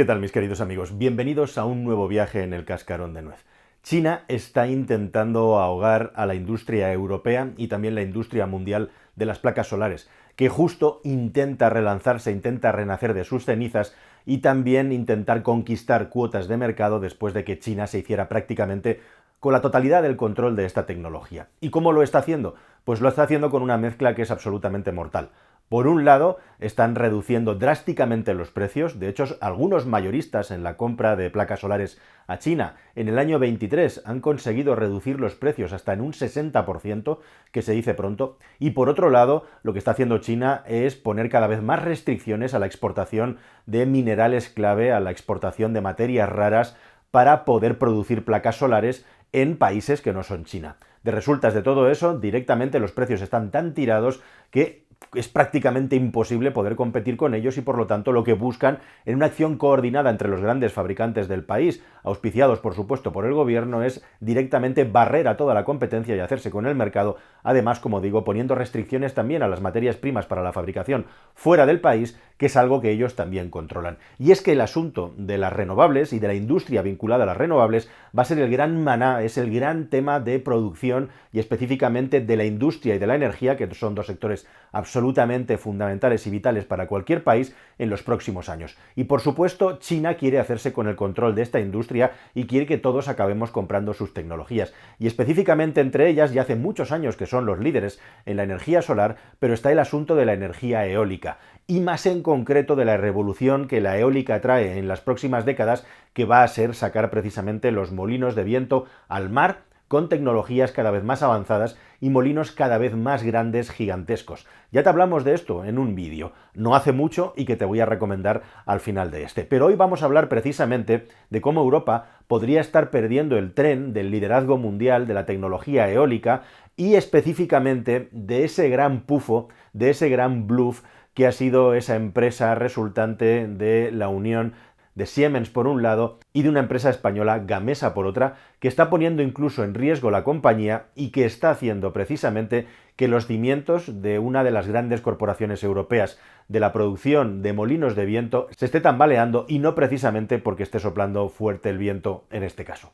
¿Qué tal mis queridos amigos? Bienvenidos a un nuevo viaje en el cascarón de nuez. China está intentando ahogar a la industria europea y también la industria mundial de las placas solares, que justo intenta relanzarse, intenta renacer de sus cenizas y también intentar conquistar cuotas de mercado después de que China se hiciera prácticamente con la totalidad del control de esta tecnología. ¿Y cómo lo está haciendo? Pues lo está haciendo con una mezcla que es absolutamente mortal. Por un lado, están reduciendo drásticamente los precios, de hecho, algunos mayoristas en la compra de placas solares a China en el año 23 han conseguido reducir los precios hasta en un 60%, que se dice pronto, y por otro lado, lo que está haciendo China es poner cada vez más restricciones a la exportación de minerales clave, a la exportación de materias raras para poder producir placas solares en países que no son China. De resultas de todo eso, directamente los precios están tan tirados que es prácticamente imposible poder competir con ellos y por lo tanto lo que buscan en una acción coordinada entre los grandes fabricantes del país, auspiciados por supuesto por el gobierno, es directamente barrer a toda la competencia y hacerse con el mercado, además como digo poniendo restricciones también a las materias primas para la fabricación fuera del país, que es algo que ellos también controlan. Y es que el asunto de las renovables y de la industria vinculada a las renovables va a ser el gran maná, es el gran tema de producción y específicamente de la industria y de la energía, que son dos sectores absolutamente fundamentales y vitales para cualquier país en los próximos años. Y por supuesto, China quiere hacerse con el control de esta industria y quiere que todos acabemos comprando sus tecnologías. Y específicamente entre ellas, ya hace muchos años que son los líderes en la energía solar, pero está el asunto de la energía eólica y más en concreto de la revolución que la eólica trae en las próximas décadas, que va a ser sacar precisamente los molinos de viento al mar con tecnologías cada vez más avanzadas y molinos cada vez más grandes, gigantescos. Ya te hablamos de esto en un vídeo, no hace mucho y que te voy a recomendar al final de este. Pero hoy vamos a hablar precisamente de cómo Europa podría estar perdiendo el tren del liderazgo mundial de la tecnología eólica y específicamente de ese gran pufo, de ese gran bluff que ha sido esa empresa resultante de la unión de Siemens por un lado y de una empresa española, Gamesa por otra, que está poniendo incluso en riesgo la compañía y que está haciendo precisamente que los cimientos de una de las grandes corporaciones europeas de la producción de molinos de viento se esté tambaleando y no precisamente porque esté soplando fuerte el viento en este caso.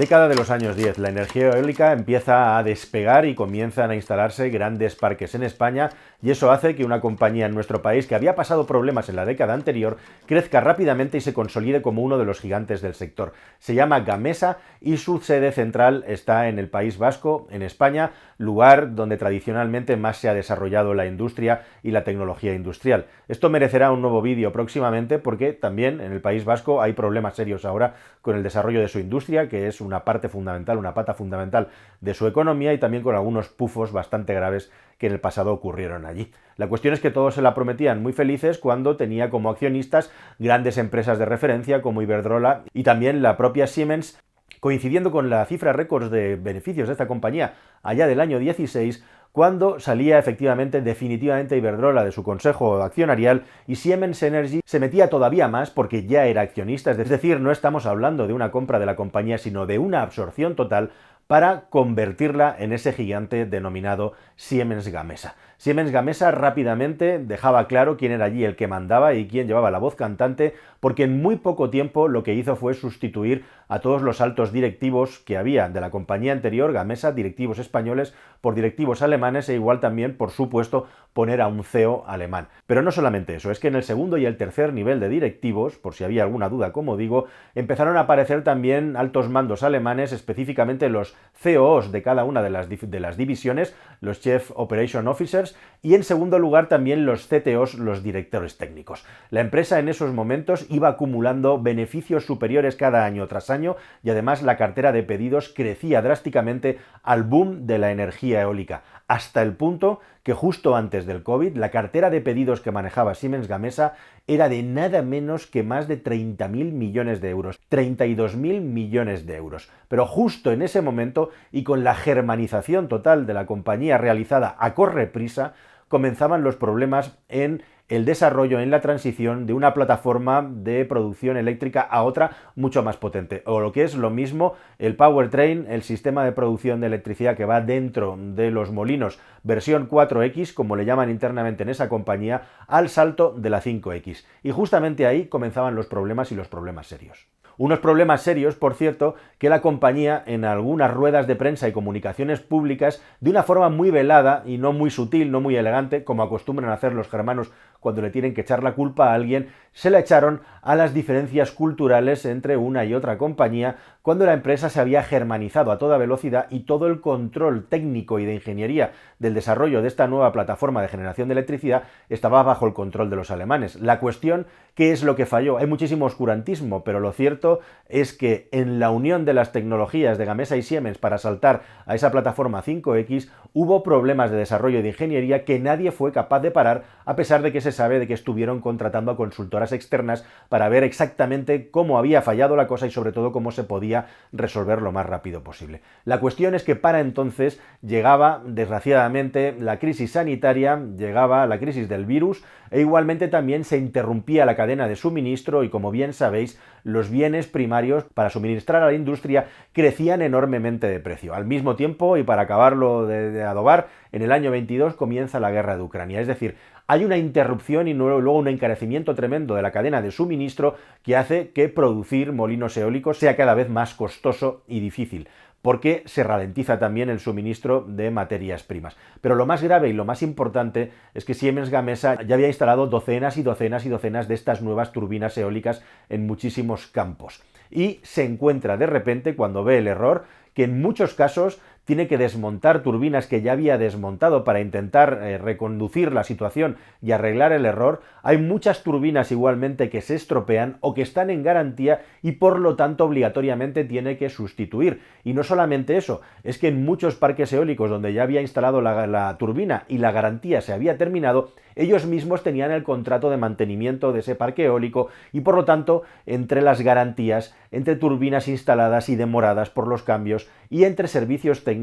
Década de los años 10, la energía eólica empieza a despegar y comienzan a instalarse grandes parques en España y eso hace que una compañía en nuestro país que había pasado problemas en la década anterior crezca rápidamente y se consolide como uno de los gigantes del sector. Se llama Gamesa y su sede central está en el País Vasco, en España, lugar donde tradicionalmente más se ha desarrollado la industria y la tecnología industrial. Esto merecerá un nuevo vídeo próximamente porque también en el País Vasco hay problemas serios ahora con el desarrollo de su industria, que es una parte fundamental, una pata fundamental de su economía y también con algunos pufos bastante graves que en el pasado ocurrieron allí. La cuestión es que todos se la prometían muy felices cuando tenía como accionistas grandes empresas de referencia como Iberdrola y también la propia Siemens coincidiendo con la cifra récord de beneficios de esta compañía allá del año 16, cuando salía efectivamente definitivamente Iberdrola de su consejo accionarial y Siemens Energy se metía todavía más porque ya era accionista, es decir, no estamos hablando de una compra de la compañía, sino de una absorción total para convertirla en ese gigante denominado Siemens Gamesa. Siemens Gamesa rápidamente dejaba claro quién era allí el que mandaba y quién llevaba la voz cantante, porque en muy poco tiempo lo que hizo fue sustituir a todos los altos directivos que había de la compañía anterior, Gamesa, directivos españoles, por directivos alemanes e igual también, por supuesto, poner a un CEO alemán. Pero no solamente eso, es que en el segundo y el tercer nivel de directivos, por si había alguna duda, como digo, empezaron a aparecer también altos mandos alemanes, específicamente los COOs de cada una de las, de las divisiones, los Chief Operation Officers, y en segundo lugar también los CTOs, los directores técnicos. La empresa en esos momentos iba acumulando beneficios superiores cada año tras año y además la cartera de pedidos crecía drásticamente al boom de la energía eólica, hasta el punto que justo antes del COVID la cartera de pedidos que manejaba Siemens Gamesa era de nada menos que más de 30.000 millones de euros, 32.000 millones de euros. Pero justo en ese momento y con la germanización total de la compañía realizada a corre prisa, comenzaban los problemas en el desarrollo en la transición de una plataforma de producción eléctrica a otra mucho más potente. O lo que es lo mismo, el powertrain, el sistema de producción de electricidad que va dentro de los molinos versión 4X, como le llaman internamente en esa compañía, al salto de la 5X. Y justamente ahí comenzaban los problemas y los problemas serios. Unos problemas serios, por cierto, que la compañía en algunas ruedas de prensa y comunicaciones públicas, de una forma muy velada y no muy sutil, no muy elegante, como acostumbran a hacer los germanos cuando le tienen que echar la culpa a alguien, se la echaron a las diferencias culturales entre una y otra compañía cuando la empresa se había germanizado a toda velocidad y todo el control técnico y de ingeniería del desarrollo de esta nueva plataforma de generación de electricidad estaba bajo el control de los alemanes. La cuestión, ¿qué es lo que falló? Hay muchísimo oscurantismo, pero lo cierto es que en la unión de las tecnologías de Gamesa y Siemens para saltar a esa plataforma 5X hubo problemas de desarrollo de ingeniería que nadie fue capaz de parar a pesar de que se sabe de que estuvieron contratando a externas para ver exactamente cómo había fallado la cosa y sobre todo cómo se podía resolver lo más rápido posible. La cuestión es que para entonces llegaba, desgraciadamente, la crisis sanitaria, llegaba la crisis del virus e igualmente también se interrumpía la cadena de suministro y como bien sabéis, los bienes primarios para suministrar a la industria crecían enormemente de precio. Al mismo tiempo, y para acabarlo de, adobar, en el año 22 comienza la guerra de Ucrania. Es decir, hay una interrupción y luego un encarecimiento tremendo de la cadena de suministro que hace que producir molinos eólicos sea cada vez más costoso y difícil porque se ralentiza también el suministro de materias primas. Pero lo más grave y lo más importante es que Siemens Gamesa ya había instalado docenas y docenas y docenas de estas nuevas turbinas eólicas en muchísimos campos. Y se encuentra de repente, cuando ve el error, que en muchos casos tiene que desmontar turbinas que ya había desmontado para intentar eh, reconducir la situación y arreglar el error. Hay muchas turbinas igualmente que se estropean o que están en garantía y por lo tanto obligatoriamente tiene que sustituir. Y no solamente eso, es que en muchos parques eólicos donde ya había instalado la, la turbina y la garantía se había terminado, ellos mismos tenían el contrato de mantenimiento de ese parque eólico y por lo tanto entre las garantías, entre turbinas instaladas y demoradas por los cambios y entre servicios técnicos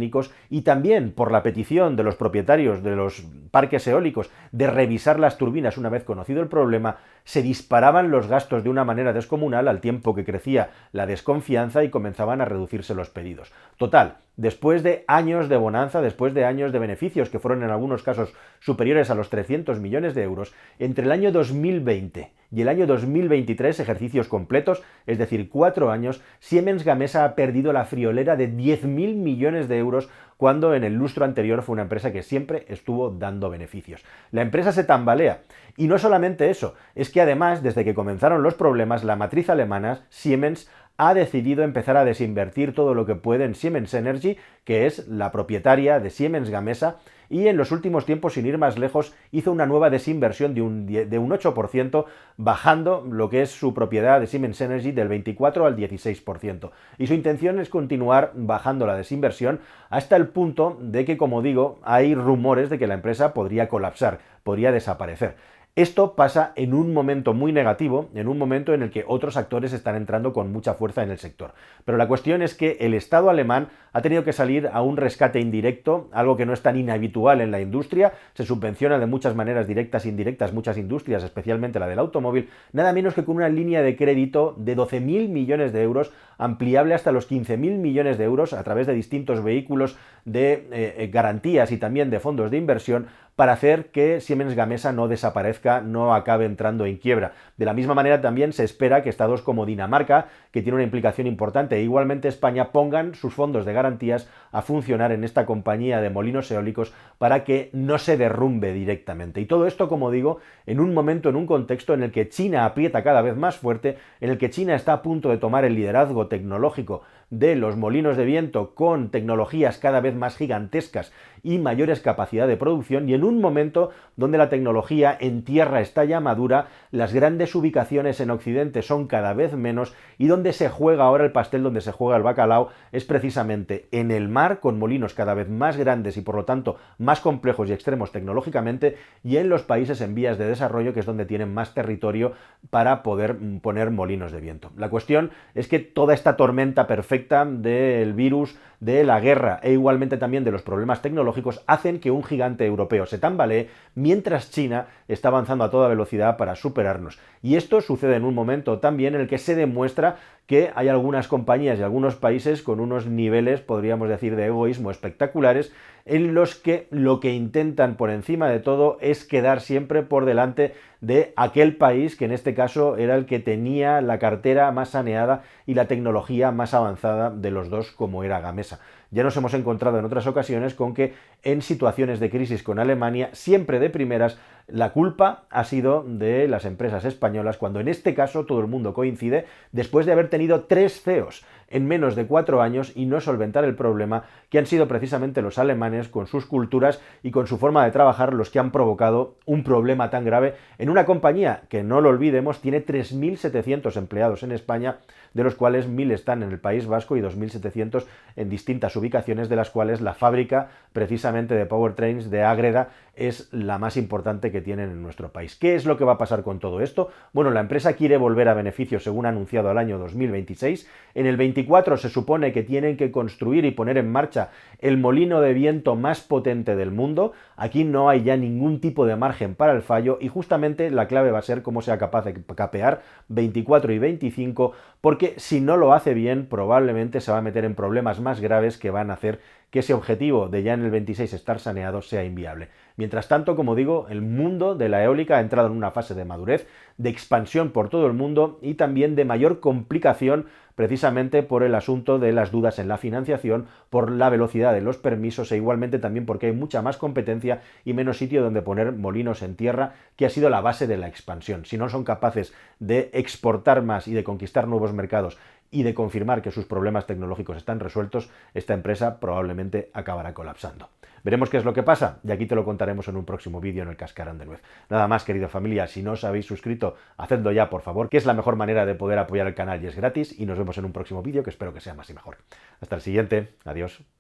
y también por la petición de los propietarios de los parques eólicos de revisar las turbinas una vez conocido el problema, se disparaban los gastos de una manera descomunal al tiempo que crecía la desconfianza y comenzaban a reducirse los pedidos. Total, después de años de bonanza, después de años de beneficios que fueron en algunos casos superiores a los 300 millones de euros, entre el año 2020 y el año 2023, ejercicios completos, es decir, cuatro años, Siemens Gamesa ha perdido la friolera de 10.000 millones de euros cuando en el lustro anterior fue una empresa que siempre estuvo dando beneficios. La empresa se tambalea. Y no solamente eso, es que además, desde que comenzaron los problemas, la matriz alemana, Siemens, ha decidido empezar a desinvertir todo lo que puede en Siemens Energy, que es la propietaria de Siemens Gamesa, y en los últimos tiempos, sin ir más lejos, hizo una nueva desinversión de un, de un 8%, bajando lo que es su propiedad de Siemens Energy del 24 al 16%. Y su intención es continuar bajando la desinversión hasta el punto de que, como digo, hay rumores de que la empresa podría colapsar, podría desaparecer. Esto pasa en un momento muy negativo, en un momento en el que otros actores están entrando con mucha fuerza en el sector. Pero la cuestión es que el Estado alemán ha tenido que salir a un rescate indirecto, algo que no es tan inhabitual en la industria, se subvenciona de muchas maneras directas e indirectas muchas industrias, especialmente la del automóvil, nada menos que con una línea de crédito de 12.000 millones de euros, ampliable hasta los 15.000 millones de euros a través de distintos vehículos de eh, eh, garantías y también de fondos de inversión para hacer que Siemens Gamesa no desaparezca, no acabe entrando en quiebra. De la misma manera también se espera que estados como Dinamarca, que tiene una implicación importante, e igualmente España, pongan sus fondos de garantías a funcionar en esta compañía de molinos eólicos para que no se derrumbe directamente. Y todo esto, como digo, en un momento, en un contexto en el que China aprieta cada vez más fuerte, en el que China está a punto de tomar el liderazgo tecnológico de los molinos de viento con tecnologías cada vez más gigantescas y mayores capacidad de producción y en un momento donde la tecnología en tierra está ya madura, las grandes ubicaciones en Occidente son cada vez menos y donde se juega ahora el pastel, donde se juega el bacalao, es precisamente en el mar con molinos cada vez más grandes y por lo tanto más complejos y extremos tecnológicamente y en los países en vías de desarrollo que es donde tienen más territorio para poder poner molinos de viento. La cuestión es que toda esta tormenta perfecta del virus, de la guerra e igualmente también de los problemas tecnológicos hacen que un gigante europeo se tambalee mientras China está avanzando a toda velocidad para superarnos. Y esto sucede en un momento también en el que se demuestra que hay algunas compañías y algunos países con unos niveles, podríamos decir, de egoísmo espectaculares, en los que lo que intentan por encima de todo es quedar siempre por delante de aquel país que en este caso era el que tenía la cartera más saneada y la tecnología más avanzada de los dos como era Gamesa. Ya nos hemos encontrado en otras ocasiones con que en situaciones de crisis con Alemania, siempre de primeras, la culpa ha sido de las empresas españolas, cuando en este caso todo el mundo coincide, después de haber tenido tres CEOs en menos de cuatro años y no solventar el problema, que han sido precisamente los alemanes con sus culturas y con su forma de trabajar los que han provocado un problema tan grave en una compañía que, no lo olvidemos, tiene 3.700 empleados en España, de los cuales 1.000 están en el País Vasco y 2.700 en distintas ubicaciones, de las cuales la fábrica precisamente de Powertrains de Ágreda es la más importante que tienen en nuestro país. ¿Qué es lo que va a pasar con todo esto? Bueno, la empresa quiere volver a beneficio según ha anunciado al año 2026. En el 24 se supone que tienen que construir y poner en marcha el molino de viento más potente del mundo. Aquí no hay ya ningún tipo de margen para el fallo y justamente la clave va a ser cómo sea capaz de capear 24 y 25 porque si no lo hace bien probablemente se va a meter en problemas más graves que van a hacer que ese objetivo de ya en el 26 estar saneado sea inviable. Mientras tanto, como digo, el mundo de la eólica ha entrado en una fase de madurez, de expansión por todo el mundo y también de mayor complicación precisamente por el asunto de las dudas en la financiación, por la velocidad de los permisos e igualmente también porque hay mucha más competencia y menos sitio donde poner molinos en tierra, que ha sido la base de la expansión. Si no son capaces de exportar más y de conquistar nuevos mercados y de confirmar que sus problemas tecnológicos están resueltos, esta empresa probablemente acabará colapsando. Veremos qué es lo que pasa y aquí te lo contaremos en un próximo vídeo en el Cascarón de Nuez. Nada más, querida familia, si no os habéis suscrito, hacedlo ya, por favor, que es la mejor manera de poder apoyar el canal y es gratis y nos vemos en un próximo vídeo que espero que sea más y mejor. Hasta el siguiente, adiós.